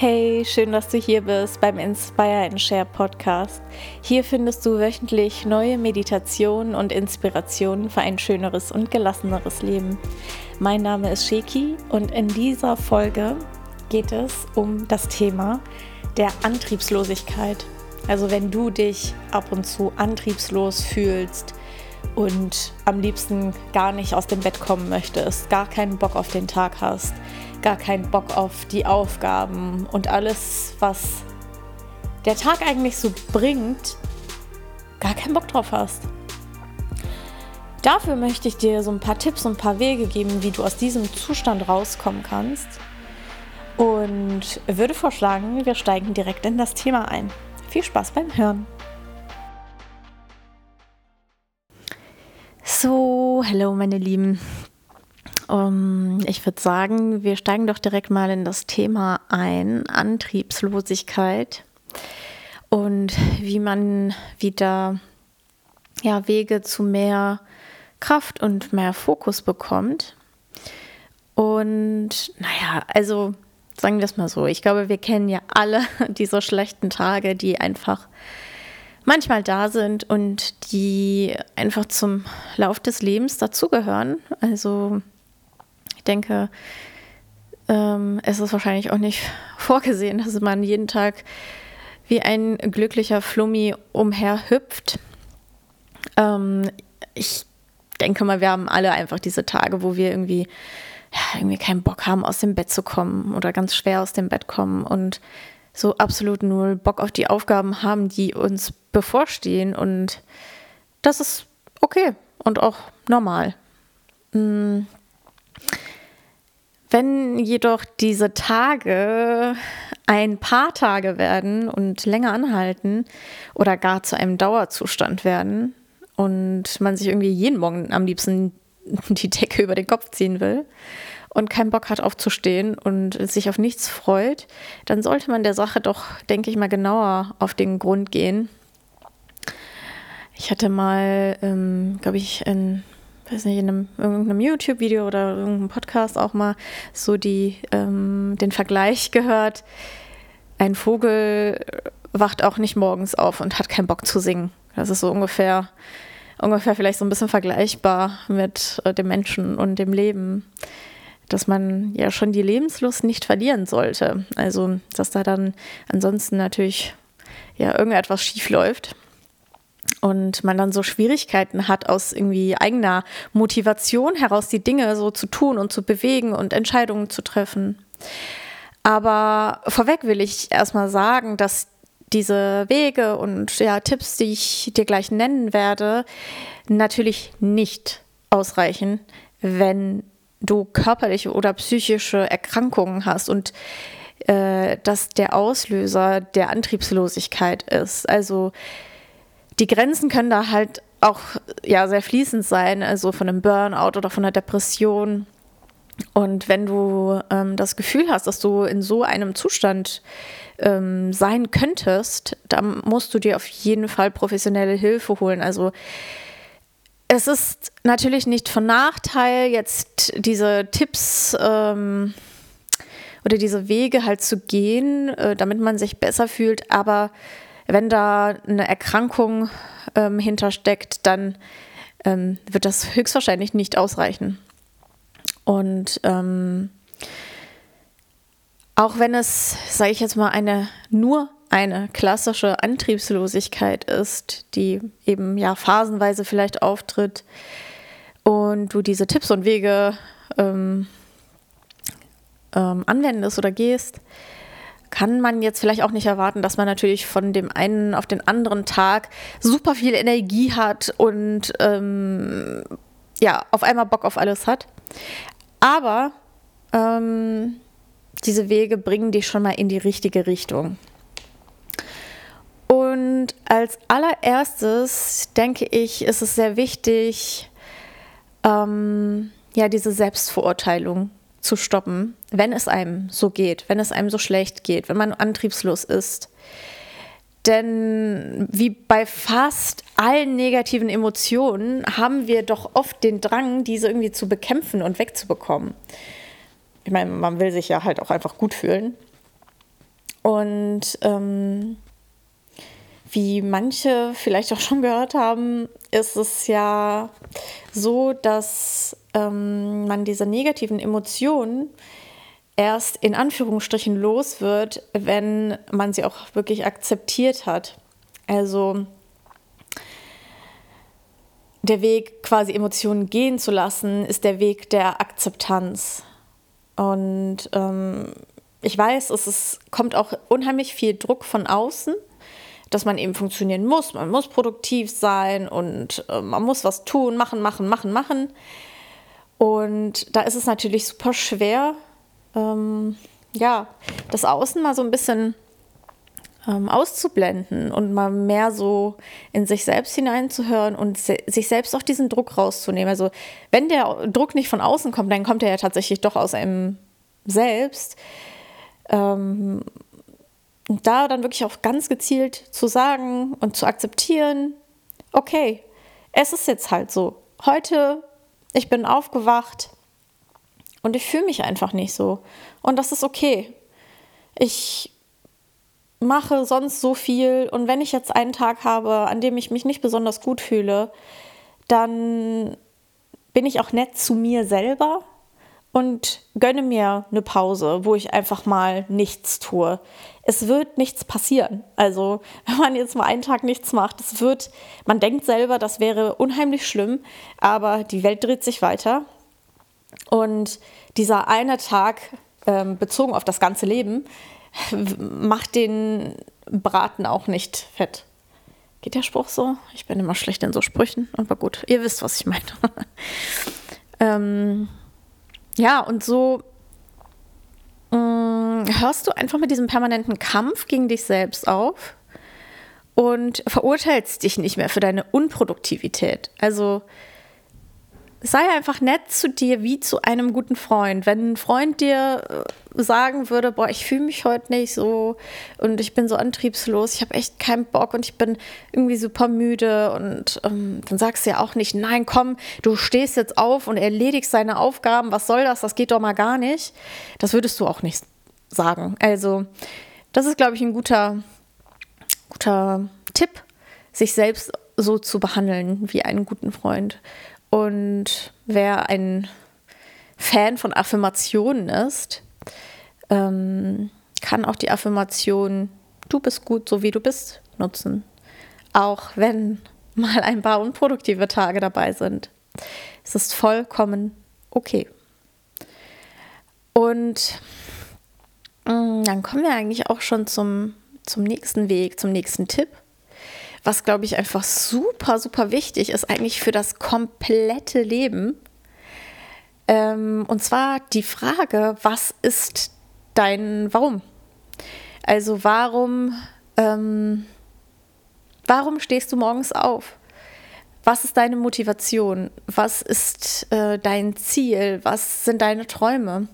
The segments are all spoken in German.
Hey, schön, dass du hier bist beim Inspire and Share Podcast. Hier findest du wöchentlich neue Meditationen und Inspirationen für ein schöneres und gelasseneres Leben. Mein Name ist Sheki und in dieser Folge geht es um das Thema der Antriebslosigkeit. Also wenn du dich ab und zu antriebslos fühlst und am liebsten gar nicht aus dem Bett kommen möchtest, gar keinen Bock auf den Tag hast, gar keinen Bock auf die Aufgaben und alles, was der Tag eigentlich so bringt, gar keinen Bock drauf hast. Dafür möchte ich dir so ein paar Tipps und ein paar Wege geben, wie du aus diesem Zustand rauskommen kannst. Und würde vorschlagen, wir steigen direkt in das Thema ein. Viel Spaß beim Hören. So, hallo meine Lieben. Um, ich würde sagen, wir steigen doch direkt mal in das Thema ein, Antriebslosigkeit und wie man wieder ja, Wege zu mehr Kraft und mehr Fokus bekommt. Und naja, also sagen wir es mal so, ich glaube, wir kennen ja alle diese schlechten Tage, die einfach manchmal da sind und die einfach zum Lauf des Lebens dazugehören. Also denke, ähm, es ist wahrscheinlich auch nicht vorgesehen, dass man jeden Tag wie ein glücklicher Flummi umherhüpft. Ähm, ich denke mal, wir haben alle einfach diese Tage, wo wir irgendwie, ja, irgendwie keinen Bock haben, aus dem Bett zu kommen oder ganz schwer aus dem Bett kommen und so absolut null Bock auf die Aufgaben haben, die uns bevorstehen. Und das ist okay und auch normal. Mhm. Wenn jedoch diese Tage ein paar Tage werden und länger anhalten oder gar zu einem Dauerzustand werden und man sich irgendwie jeden Morgen am liebsten die Decke über den Kopf ziehen will und keinen Bock hat aufzustehen und sich auf nichts freut, dann sollte man der Sache doch, denke ich mal, genauer auf den Grund gehen. Ich hatte mal, ähm, glaube ich, in weiß nicht, in einem, irgendeinem YouTube-Video oder irgendeinem Podcast auch mal so die, ähm, den Vergleich gehört. Ein Vogel wacht auch nicht morgens auf und hat keinen Bock zu singen. Das ist so ungefähr, ungefähr vielleicht so ein bisschen vergleichbar mit äh, dem Menschen und dem Leben. Dass man ja schon die Lebenslust nicht verlieren sollte. Also, dass da dann ansonsten natürlich ja irgendetwas schief läuft und man dann so Schwierigkeiten hat, aus irgendwie eigener Motivation heraus die Dinge so zu tun und zu bewegen und Entscheidungen zu treffen. Aber vorweg will ich erstmal sagen, dass diese Wege und ja, Tipps, die ich dir gleich nennen werde, natürlich nicht ausreichen, wenn du körperliche oder psychische Erkrankungen hast und äh, dass der Auslöser der Antriebslosigkeit ist. Also die Grenzen können da halt auch ja sehr fließend sein, also von einem Burnout oder von einer Depression. Und wenn du ähm, das Gefühl hast, dass du in so einem Zustand ähm, sein könntest, dann musst du dir auf jeden Fall professionelle Hilfe holen. Also es ist natürlich nicht von Nachteil, jetzt diese Tipps ähm, oder diese Wege halt zu gehen, äh, damit man sich besser fühlt, aber wenn da eine Erkrankung ähm, hintersteckt, dann ähm, wird das höchstwahrscheinlich nicht ausreichen. Und ähm, auch wenn es, sage ich jetzt mal, eine nur eine klassische Antriebslosigkeit ist, die eben ja phasenweise vielleicht auftritt und du diese Tipps und Wege ähm, ähm, anwendest oder gehst, kann man jetzt vielleicht auch nicht erwarten, dass man natürlich von dem einen auf den anderen Tag super viel Energie hat und ähm, ja, auf einmal Bock auf alles hat. Aber ähm, diese Wege bringen dich schon mal in die richtige Richtung. Und als allererstes denke ich, ist es sehr wichtig, ähm, ja, diese Selbstverurteilung zu stoppen, wenn es einem so geht, wenn es einem so schlecht geht, wenn man antriebslos ist. Denn wie bei fast allen negativen Emotionen haben wir doch oft den Drang, diese irgendwie zu bekämpfen und wegzubekommen. Ich meine, man will sich ja halt auch einfach gut fühlen. Und ähm, wie manche vielleicht auch schon gehört haben, ist es ja so, dass ähm, man diese negativen Emotionen erst in Anführungsstrichen los wird, wenn man sie auch wirklich akzeptiert hat. Also der Weg, quasi Emotionen gehen zu lassen, ist der Weg der Akzeptanz. Und ähm, ich weiß, es ist, kommt auch unheimlich viel Druck von außen, dass man eben funktionieren muss. Man muss produktiv sein und äh, man muss was tun, machen, machen, machen, machen. Und da ist es natürlich super schwer, ähm, ja, das Außen mal so ein bisschen ähm, auszublenden und mal mehr so in sich selbst hineinzuhören und se sich selbst auch diesen Druck rauszunehmen. Also wenn der Druck nicht von außen kommt, dann kommt er ja tatsächlich doch aus einem selbst. Ähm, und da dann wirklich auch ganz gezielt zu sagen und zu akzeptieren, okay, es ist jetzt halt so. Heute, ich bin aufgewacht und ich fühle mich einfach nicht so. Und das ist okay. Ich mache sonst so viel und wenn ich jetzt einen Tag habe, an dem ich mich nicht besonders gut fühle, dann bin ich auch nett zu mir selber und gönne mir eine Pause, wo ich einfach mal nichts tue. Es wird nichts passieren. Also, wenn man jetzt mal einen Tag nichts macht, es wird, man denkt selber, das wäre unheimlich schlimm, aber die Welt dreht sich weiter. Und dieser eine Tag, ähm, bezogen auf das ganze Leben, macht den Braten auch nicht fett. Geht der Spruch so? Ich bin immer schlecht in so Sprüchen, aber gut, ihr wisst, was ich meine. ähm, ja, und so mh, mm, hörst du einfach mit diesem permanenten Kampf gegen dich selbst auf und verurteilst dich nicht mehr für deine Unproduktivität. Also sei einfach nett zu dir wie zu einem guten Freund. Wenn ein Freund dir äh, sagen würde, boah, ich fühle mich heute nicht so und ich bin so antriebslos, ich habe echt keinen Bock und ich bin irgendwie super müde und ähm, dann sagst du ja auch nicht, nein, komm, du stehst jetzt auf und erledigst deine Aufgaben, was soll das, das geht doch mal gar nicht. Das würdest du auch nicht sagen. Also das ist, glaube ich, ein guter, guter Tipp, sich selbst so zu behandeln wie einen guten Freund. Und wer ein Fan von Affirmationen ist, ähm, kann auch die Affirmation, du bist gut, so wie du bist, nutzen. Auch wenn mal ein paar unproduktive Tage dabei sind. Es ist vollkommen okay. Und mm, dann kommen wir eigentlich auch schon zum, zum nächsten Weg, zum nächsten Tipp was, glaube ich, einfach super, super wichtig ist, eigentlich für das komplette Leben. Ähm, und zwar die Frage, was ist dein Warum? Also warum, ähm, warum stehst du morgens auf? Was ist deine Motivation? Was ist äh, dein Ziel? Was sind deine Träume?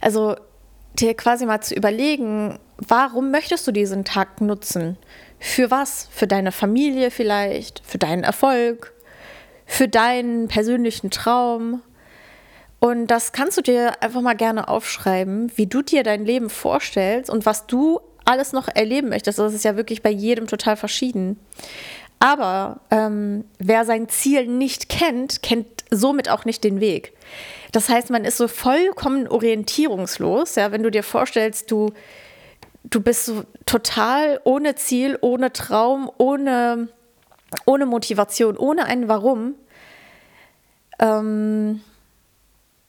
Also dir quasi mal zu überlegen, warum möchtest du diesen Tag nutzen? Für was? Für deine Familie vielleicht, für deinen Erfolg, für deinen persönlichen Traum. Und das kannst du dir einfach mal gerne aufschreiben, wie du dir dein Leben vorstellst und was du alles noch erleben möchtest. Das ist ja wirklich bei jedem total verschieden. Aber ähm, wer sein Ziel nicht kennt, kennt somit auch nicht den Weg. Das heißt, man ist so vollkommen orientierungslos. Ja, wenn du dir vorstellst, du du bist so total ohne Ziel, ohne Traum, ohne, ohne Motivation, ohne ein Warum. Ähm,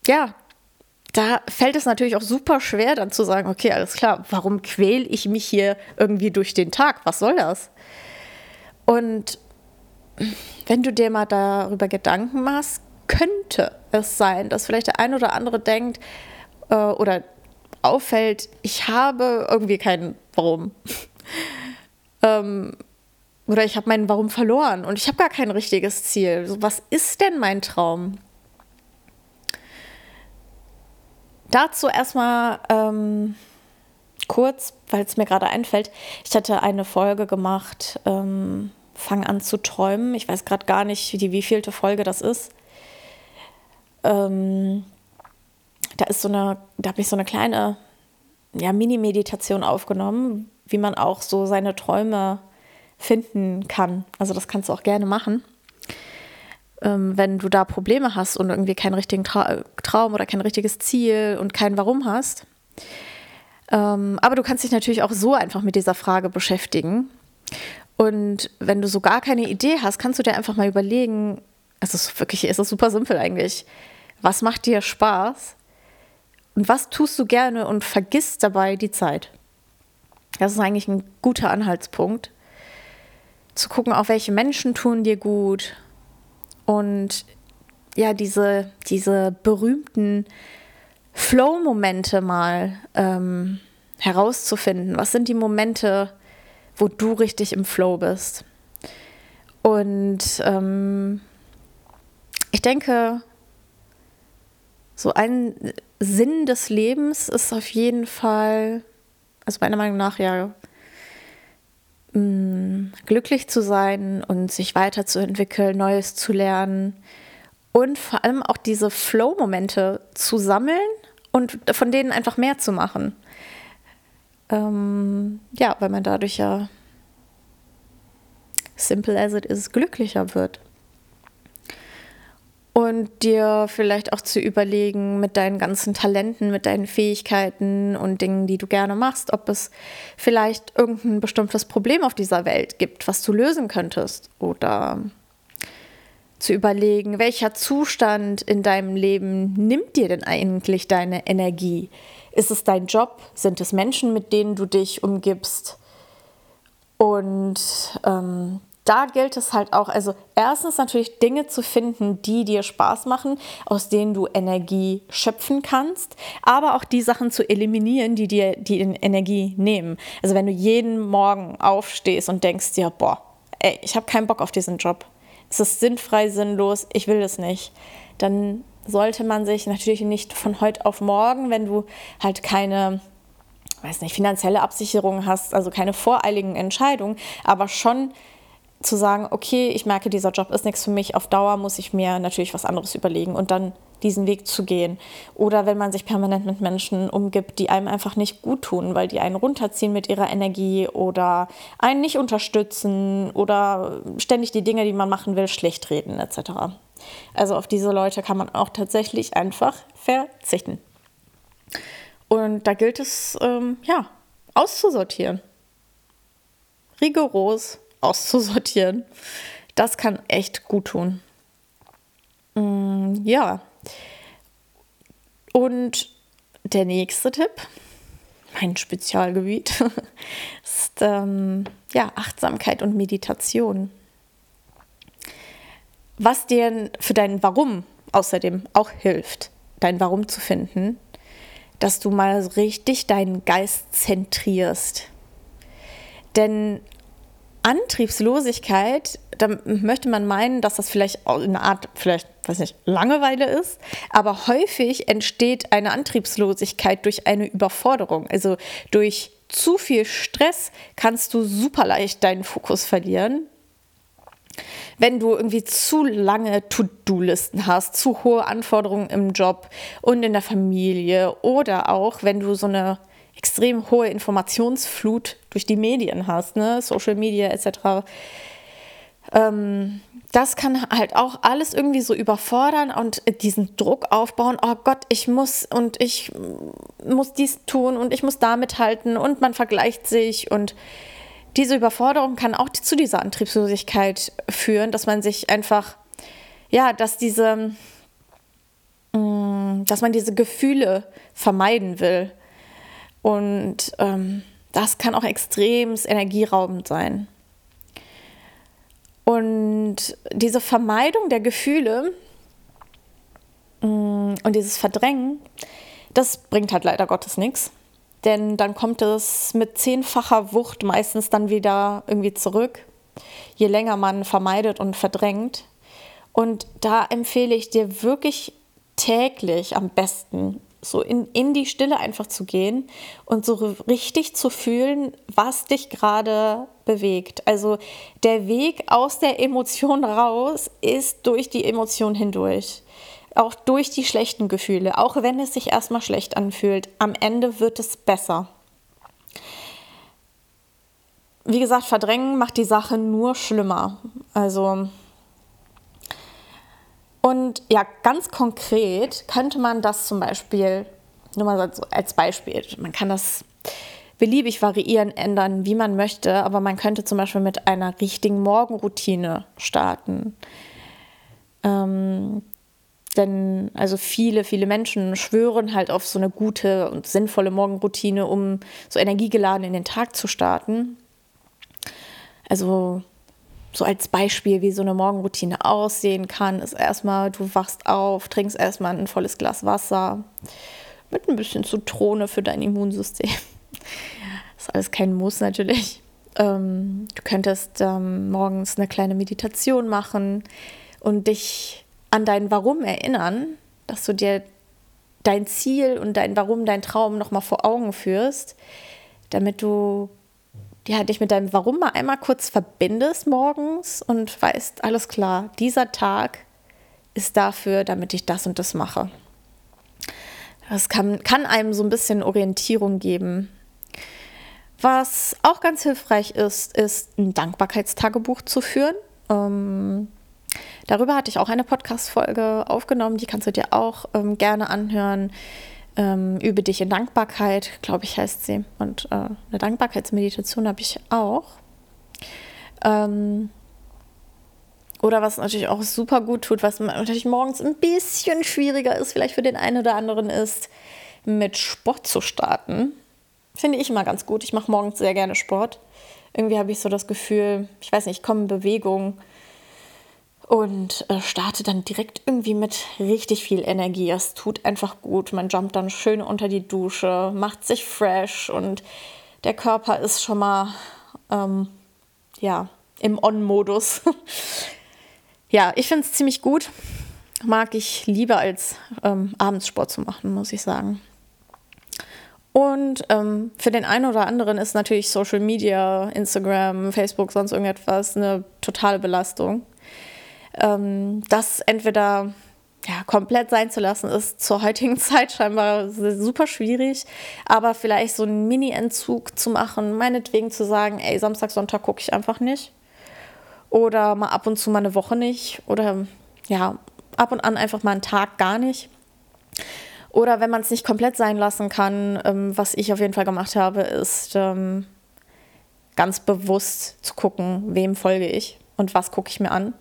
ja, da fällt es natürlich auch super schwer, dann zu sagen, okay, alles klar, warum quäle ich mich hier irgendwie durch den Tag? Was soll das? Und wenn du dir mal darüber Gedanken machst, könnte es sein, dass vielleicht der ein oder andere denkt äh, oder auffällt, ich habe irgendwie keinen Warum. ähm, oder ich habe meinen Warum verloren und ich habe gar kein richtiges Ziel. So, was ist denn mein Traum? Dazu erstmal ähm, kurz, weil es mir gerade einfällt. Ich hatte eine Folge gemacht, ähm, Fang an zu träumen. Ich weiß gerade gar nicht, die wievielte Folge das ist. Ähm, da ist so eine, da habe ich so eine kleine ja, Mini-Meditation aufgenommen, wie man auch so seine Träume finden kann. Also das kannst du auch gerne machen. Ähm, wenn du da Probleme hast und irgendwie keinen richtigen Tra Traum oder kein richtiges Ziel und kein Warum hast. Ähm, aber du kannst dich natürlich auch so einfach mit dieser Frage beschäftigen. Und wenn du so gar keine Idee hast, kannst du dir einfach mal überlegen, es ist wirklich, es ist super simpel eigentlich. Was macht dir Spaß? Und was tust du gerne und vergisst dabei die Zeit? Das ist eigentlich ein guter Anhaltspunkt. Zu gucken, auch welche Menschen tun dir gut. Und ja, diese, diese berühmten Flow-Momente mal ähm, herauszufinden. Was sind die Momente, wo du richtig im Flow bist? Und ähm, ich denke, so ein Sinn des Lebens ist auf jeden Fall, also meiner Meinung nach ja, mh, mm, glücklich zu sein und sich weiterzuentwickeln, Neues zu lernen und vor allem auch diese Flow-Momente zu sammeln und von denen einfach mehr zu machen. Ähm, ja, weil man dadurch ja simple as it is glücklicher wird und dir vielleicht auch zu überlegen mit deinen ganzen Talenten, mit deinen Fähigkeiten und Dingen, die du gerne machst, ob es vielleicht irgendein bestimmtes Problem auf dieser Welt gibt, was du lösen könntest oder zu überlegen, welcher Zustand in deinem Leben nimmt dir denn eigentlich deine Energie? Ist es dein Job? Sind es Menschen, mit denen du dich umgibst? Und ähm, da gilt es halt auch, also erstens natürlich Dinge zu finden, die dir Spaß machen, aus denen du Energie schöpfen kannst, aber auch die Sachen zu eliminieren, die dir die Energie nehmen. Also wenn du jeden Morgen aufstehst und denkst dir, boah, ey, ich habe keinen Bock auf diesen Job, es ist sinnfrei, sinnlos, ich will das nicht, dann sollte man sich natürlich nicht von heute auf morgen, wenn du halt keine weiß nicht, finanzielle Absicherung hast, also keine voreiligen Entscheidungen, aber schon zu sagen, okay, ich merke, dieser Job ist nichts für mich, auf Dauer muss ich mir natürlich was anderes überlegen und dann diesen Weg zu gehen. Oder wenn man sich permanent mit Menschen umgibt, die einem einfach nicht gut tun, weil die einen runterziehen mit ihrer Energie oder einen nicht unterstützen oder ständig die Dinge, die man machen will, schlecht reden etc. Also auf diese Leute kann man auch tatsächlich einfach verzichten. Und da gilt es, ähm, ja, auszusortieren. Rigoros auszusortieren. Das kann echt gut tun. Mm, ja. Und der nächste Tipp, mein Spezialgebiet, ist ähm, ja, Achtsamkeit und Meditation. Was dir für dein Warum außerdem auch hilft, dein Warum zu finden, dass du mal richtig deinen Geist zentrierst. Denn Antriebslosigkeit, da möchte man meinen, dass das vielleicht eine Art, vielleicht, weiß nicht, Langeweile ist, aber häufig entsteht eine Antriebslosigkeit durch eine Überforderung. Also durch zu viel Stress kannst du super leicht deinen Fokus verlieren. Wenn du irgendwie zu lange To-Do-Listen hast, zu hohe Anforderungen im Job und in der Familie oder auch wenn du so eine extrem hohe Informationsflut durch die Medien hast, ne? Social Media etc. Ähm, das kann halt auch alles irgendwie so überfordern und diesen Druck aufbauen. Oh Gott, ich muss und ich muss dies tun und ich muss damit halten und man vergleicht sich und diese Überforderung kann auch zu dieser Antriebslosigkeit führen, dass man sich einfach, ja, dass diese, mm, dass man diese Gefühle vermeiden will. Und ähm, das kann auch extrem energieraubend sein. Und diese Vermeidung der Gefühle mm, und dieses Verdrängen, das bringt halt leider Gottes nichts. Denn dann kommt es mit zehnfacher Wucht meistens dann wieder irgendwie zurück, je länger man vermeidet und verdrängt. Und da empfehle ich dir wirklich täglich am besten so in, in die Stille einfach zu gehen und so richtig zu fühlen, was dich gerade bewegt. Also der Weg aus der Emotion raus ist durch die Emotion hindurch. auch durch die schlechten Gefühle, auch wenn es sich erstmal schlecht anfühlt, am Ende wird es besser. Wie gesagt, verdrängen macht die Sache nur schlimmer. Also und ja, ganz konkret könnte man das zum Beispiel, nur mal als Beispiel, man kann das beliebig variieren, ändern, wie man möchte, aber man könnte zum Beispiel mit einer richtigen Morgenroutine starten. Ähm, denn also viele, viele Menschen schwören halt auf so eine gute und sinnvolle Morgenroutine, um so energiegeladen in den Tag zu starten. Also so als Beispiel, wie so eine Morgenroutine aussehen kann, ist erstmal, du wachst auf, trinkst erstmal ein volles Glas Wasser mit ein bisschen Zitrone für dein Immunsystem. Das ist alles kein Muss natürlich. Ähm, du könntest ähm, morgens eine kleine Meditation machen und dich an dein Warum erinnern, dass du dir dein Ziel und dein Warum, dein Traum nochmal vor Augen führst, damit du ja, dich mit deinem Warum mal einmal kurz verbindest morgens und weißt, alles klar, dieser Tag ist dafür, damit ich das und das mache. Das kann, kann einem so ein bisschen Orientierung geben. Was auch ganz hilfreich ist, ist ein Dankbarkeitstagebuch zu führen. Ähm, darüber hatte ich auch eine Podcast-Folge aufgenommen, die kannst du dir auch ähm, gerne anhören ähm, Übe dich in Dankbarkeit, glaube ich, heißt sie. Und äh, eine Dankbarkeitsmeditation habe ich auch. Ähm, oder was natürlich auch super gut tut, was natürlich morgens ein bisschen schwieriger ist, vielleicht für den einen oder anderen ist, mit Sport zu starten. Finde ich immer ganz gut. Ich mache morgens sehr gerne Sport. Irgendwie habe ich so das Gefühl, ich weiß nicht, ich komme in Bewegung und äh, starte dann direkt irgendwie mit richtig viel Energie. Es tut einfach gut. Man jumpt dann schön unter die Dusche, macht sich fresh und der Körper ist schon mal ähm, ja, im On-Modus. ja, ich finde es ziemlich gut. Mag ich lieber als ähm, abends Sport zu machen, muss ich sagen. Und ähm, für den einen oder anderen ist natürlich Social Media, Instagram, Facebook, sonst irgendetwas eine totale Belastung ähm, das entweder ja, komplett sein zu lassen, ist zur heutigen Zeit scheinbar super schwierig. Aber vielleicht so einen Mini-Entzug zu machen, meinetwegen zu sagen, ey, Samstag, Sonntag gucke ich einfach nicht. Oder mal ab und zu mal eine Woche nicht. Oder ja, ab und an einfach mal einen Tag gar nicht. Oder wenn man es nicht komplett sein lassen kann, ähm, was ich auf jeden Fall gemacht habe, ist ähm, ganz bewusst zu gucken, wem folge ich und was gucke ich mir an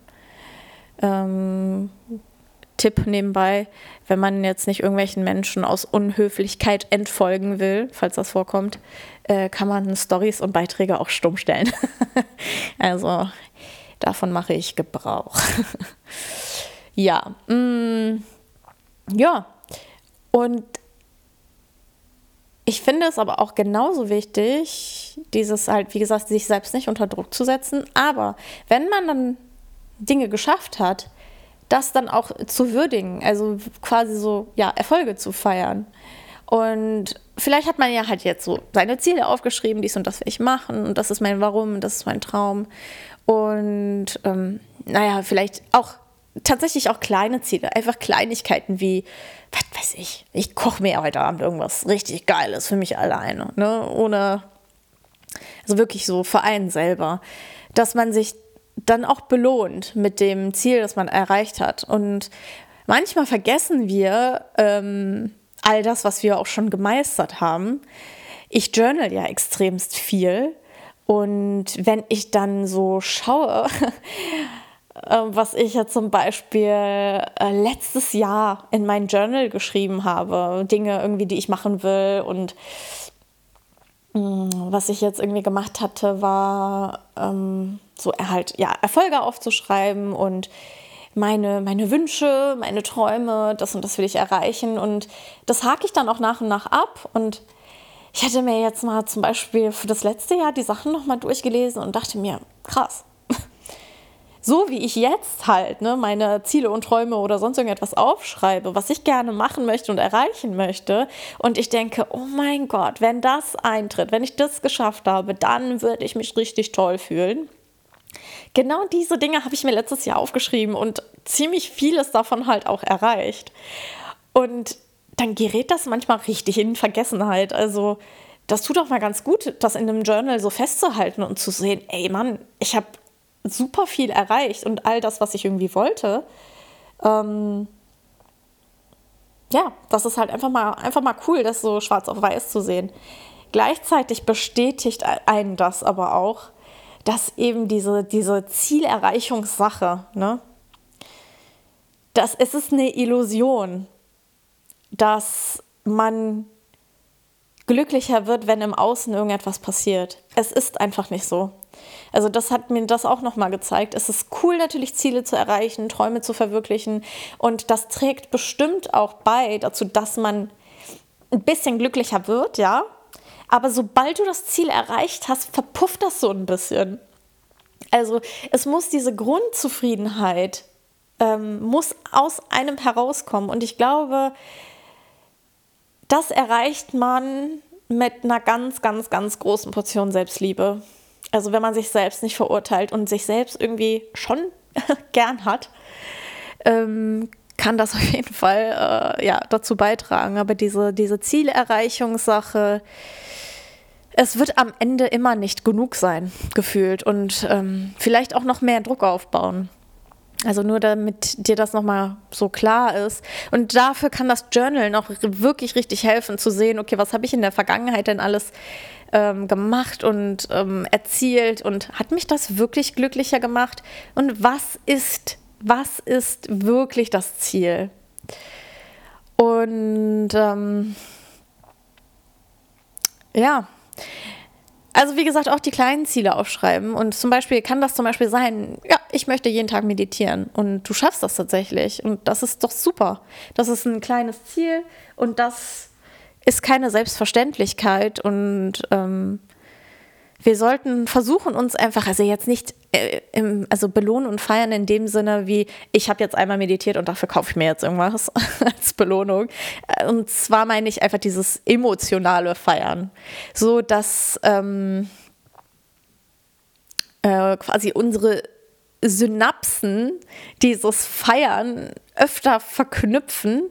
ähm, Tipp nebenbei, wenn man jetzt nicht irgendwelchen Menschen aus Unhöflichkeit entfolgen will, falls das vorkommt, äh, kann man Stories und Beiträge auch stumm stellen. also davon mache ich Gebrauch. ja, mm, ja. Und ich finde es aber auch genauso wichtig, dieses halt, wie gesagt, sich selbst nicht unter Druck zu setzen. Aber wenn man dann Dinge geschafft hat, das dann auch zu würdigen, also quasi so, ja, Erfolge zu feiern. Und vielleicht hat man ja halt jetzt so seine Ziele aufgeschrieben, dies und das will ich machen und das ist mein Warum, das ist mein Traum. Und ähm, naja, vielleicht auch tatsächlich auch kleine Ziele, einfach Kleinigkeiten wie, was weiß ich, ich koche mir heute Abend irgendwas richtig Geiles für mich alleine, ne? ohne, also wirklich so für einen selber, dass man sich dann auch belohnt mit dem Ziel, das man erreicht hat. Und manchmal vergessen wir ähm, all das, was wir auch schon gemeistert haben. Ich journal ja extremst viel. Und wenn ich dann so schaue, äh, was ich ja zum Beispiel äh, letztes Jahr in mein Journal geschrieben habe, Dinge irgendwie, die ich machen will und was ich jetzt irgendwie gemacht hatte, war ähm, so halt, ja, Erfolge aufzuschreiben und meine, meine Wünsche, meine Träume, das und das will ich erreichen. Und das hake ich dann auch nach und nach ab. Und ich hatte mir jetzt mal zum Beispiel für das letzte Jahr die Sachen nochmal durchgelesen und dachte mir, krass. So wie ich jetzt halt ne, meine Ziele und Träume oder sonst irgendetwas aufschreibe, was ich gerne machen möchte und erreichen möchte. Und ich denke, oh mein Gott, wenn das eintritt, wenn ich das geschafft habe, dann würde ich mich richtig toll fühlen. Genau diese Dinge habe ich mir letztes Jahr aufgeschrieben und ziemlich vieles davon halt auch erreicht. Und dann gerät das manchmal richtig in Vergessenheit. Also das tut auch mal ganz gut, das in einem Journal so festzuhalten und zu sehen, ey Mann, ich habe super viel erreicht und all das, was ich irgendwie wollte. Ähm, ja, das ist halt einfach mal, einfach mal cool, das so schwarz auf weiß zu sehen. Gleichzeitig bestätigt einen das aber auch, dass eben diese, diese Zielerreichungssache, ne, das, es ist eine Illusion, dass man glücklicher wird, wenn im Außen irgendetwas passiert. Es ist einfach nicht so. Also das hat mir das auch nochmal gezeigt. Es ist cool natürlich Ziele zu erreichen, Träume zu verwirklichen und das trägt bestimmt auch bei dazu, dass man ein bisschen glücklicher wird, ja. Aber sobald du das Ziel erreicht hast, verpufft das so ein bisschen. Also es muss diese Grundzufriedenheit ähm, muss aus einem herauskommen und ich glaube, das erreicht man mit einer ganz, ganz, ganz großen Portion Selbstliebe. Also wenn man sich selbst nicht verurteilt und sich selbst irgendwie schon gern hat, ähm, kann das auf jeden Fall äh, ja, dazu beitragen. Aber diese, diese Zielerreichungssache, es wird am Ende immer nicht genug sein, gefühlt. Und ähm, vielleicht auch noch mehr Druck aufbauen. Also nur damit dir das nochmal so klar ist. Und dafür kann das Journal noch wirklich richtig helfen zu sehen, okay, was habe ich in der Vergangenheit denn alles ähm, gemacht und ähm, erzielt und hat mich das wirklich glücklicher gemacht? Und was ist, was ist wirklich das Ziel? Und ähm, ja, also wie gesagt, auch die kleinen Ziele aufschreiben. Und zum Beispiel kann das zum Beispiel sein, ja, ich möchte jeden Tag meditieren und du schaffst das tatsächlich. Und das ist doch super. Das ist ein kleines Ziel und das ist keine Selbstverständlichkeit. Und ähm, wir sollten versuchen, uns einfach, also jetzt nicht äh, im, also belohnen und feiern in dem Sinne wie, ich habe jetzt einmal meditiert und dafür kaufe ich mir jetzt irgendwas als Belohnung. Äh, und zwar meine ich einfach dieses emotionale Feiern. So dass ähm, äh, quasi unsere Synapsen dieses Feiern öfter verknüpfen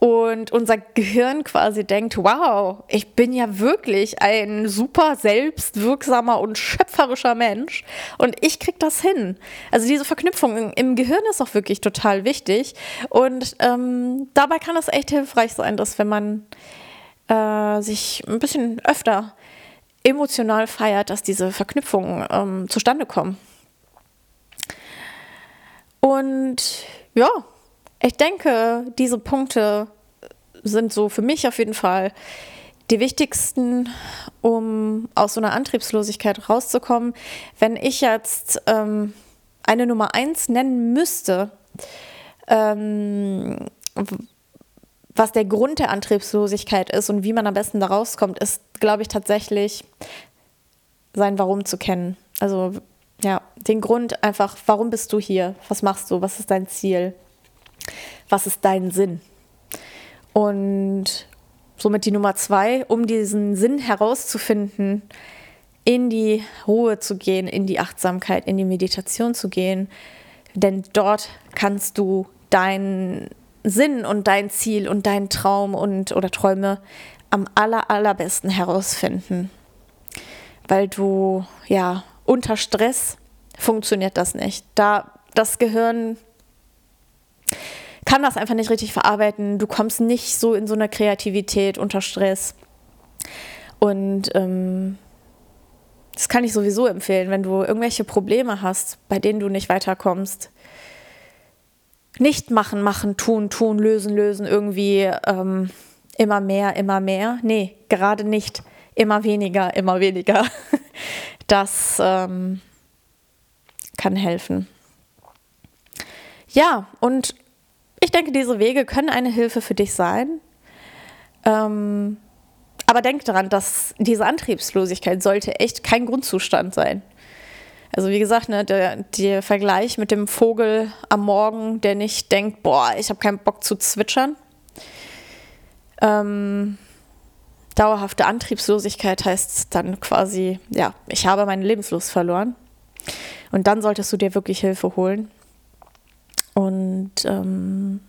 und unser Gehirn quasi denkt, wow, ich bin ja wirklich ein super selbstwirksamer und schöpferischer Mensch und ich krieg das hin. Also diese Verknüpfung im Gehirn ist auch wirklich total wichtig und ähm, dabei kann es echt hilfreich sein, dass wenn man äh, sich ein bisschen öfter emotional feiert, dass diese Verknüpfungen ähm, zustande kommen. Und ja, ich denke, diese Punkte sind so für mich auf jeden Fall die wichtigsten, um aus so einer Antriebslosigkeit rauszukommen. Wenn ich jetzt ähm, eine Nummer eins nennen müsste, ähm, was der Grund der Antriebslosigkeit ist und wie man am besten da rauskommt, ist, glaube ich, tatsächlich sein Warum zu kennen. Also ja, den Grund einfach, warum bist du hier? Was machst du? Was ist dein Ziel? Was ist dein Sinn? Und somit die Nummer zwei, um diesen Sinn herauszufinden, in die Ruhe zu gehen, in die Achtsamkeit, in die Meditation zu gehen. Denn dort kannst du deinen Sinn und dein Ziel und deinen Traum und oder Träume am aller, allerbesten herausfinden. Weil du, ja, unter Stress funktioniert das nicht. Da das Gehirn kann das einfach nicht richtig verarbeiten. Du kommst nicht so in so eine Kreativität unter Stress. Und ähm, das kann ich sowieso empfehlen, wenn du irgendwelche Probleme hast, bei denen du nicht weiterkommst. Nicht machen, machen, tun, tun, lösen, lösen, irgendwie ähm, immer mehr, immer mehr. Nee, gerade nicht. Immer weniger, immer weniger. Das ähm, kann helfen. Ja, und ich denke, diese Wege können eine Hilfe für dich sein. Ähm, aber denk daran, dass diese Antriebslosigkeit sollte echt kein Grundzustand sein. Also wie gesagt, ne, der, der Vergleich mit dem Vogel am Morgen, der nicht denkt, boah, ich habe keinen Bock zu zwitschern. Ähm, dauerhafte Antriebslosigkeit heißt dann quasi, ja, ich habe meine Lebenslust verloren. Und dann solltest du dir wirklich Hilfe holen. Und ähm,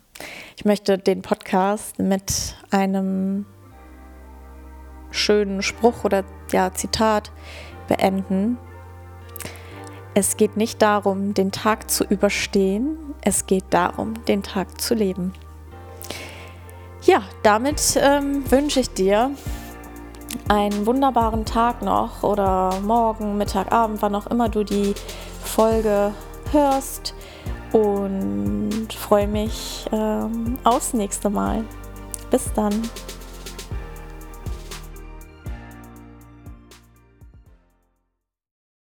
ich möchte den Podcast mit einem schönen Spruch oder ja, Zitat beenden. Es geht nicht darum, den Tag zu überstehen, es geht darum, den Tag zu leben. Ja, damit ähm, wünsche ich dir einen wunderbaren Tag noch oder morgen, Mittag, Abend, wann auch immer du die Folge hörst und freue mich ähm, aufs nächste Mal. Bis dann.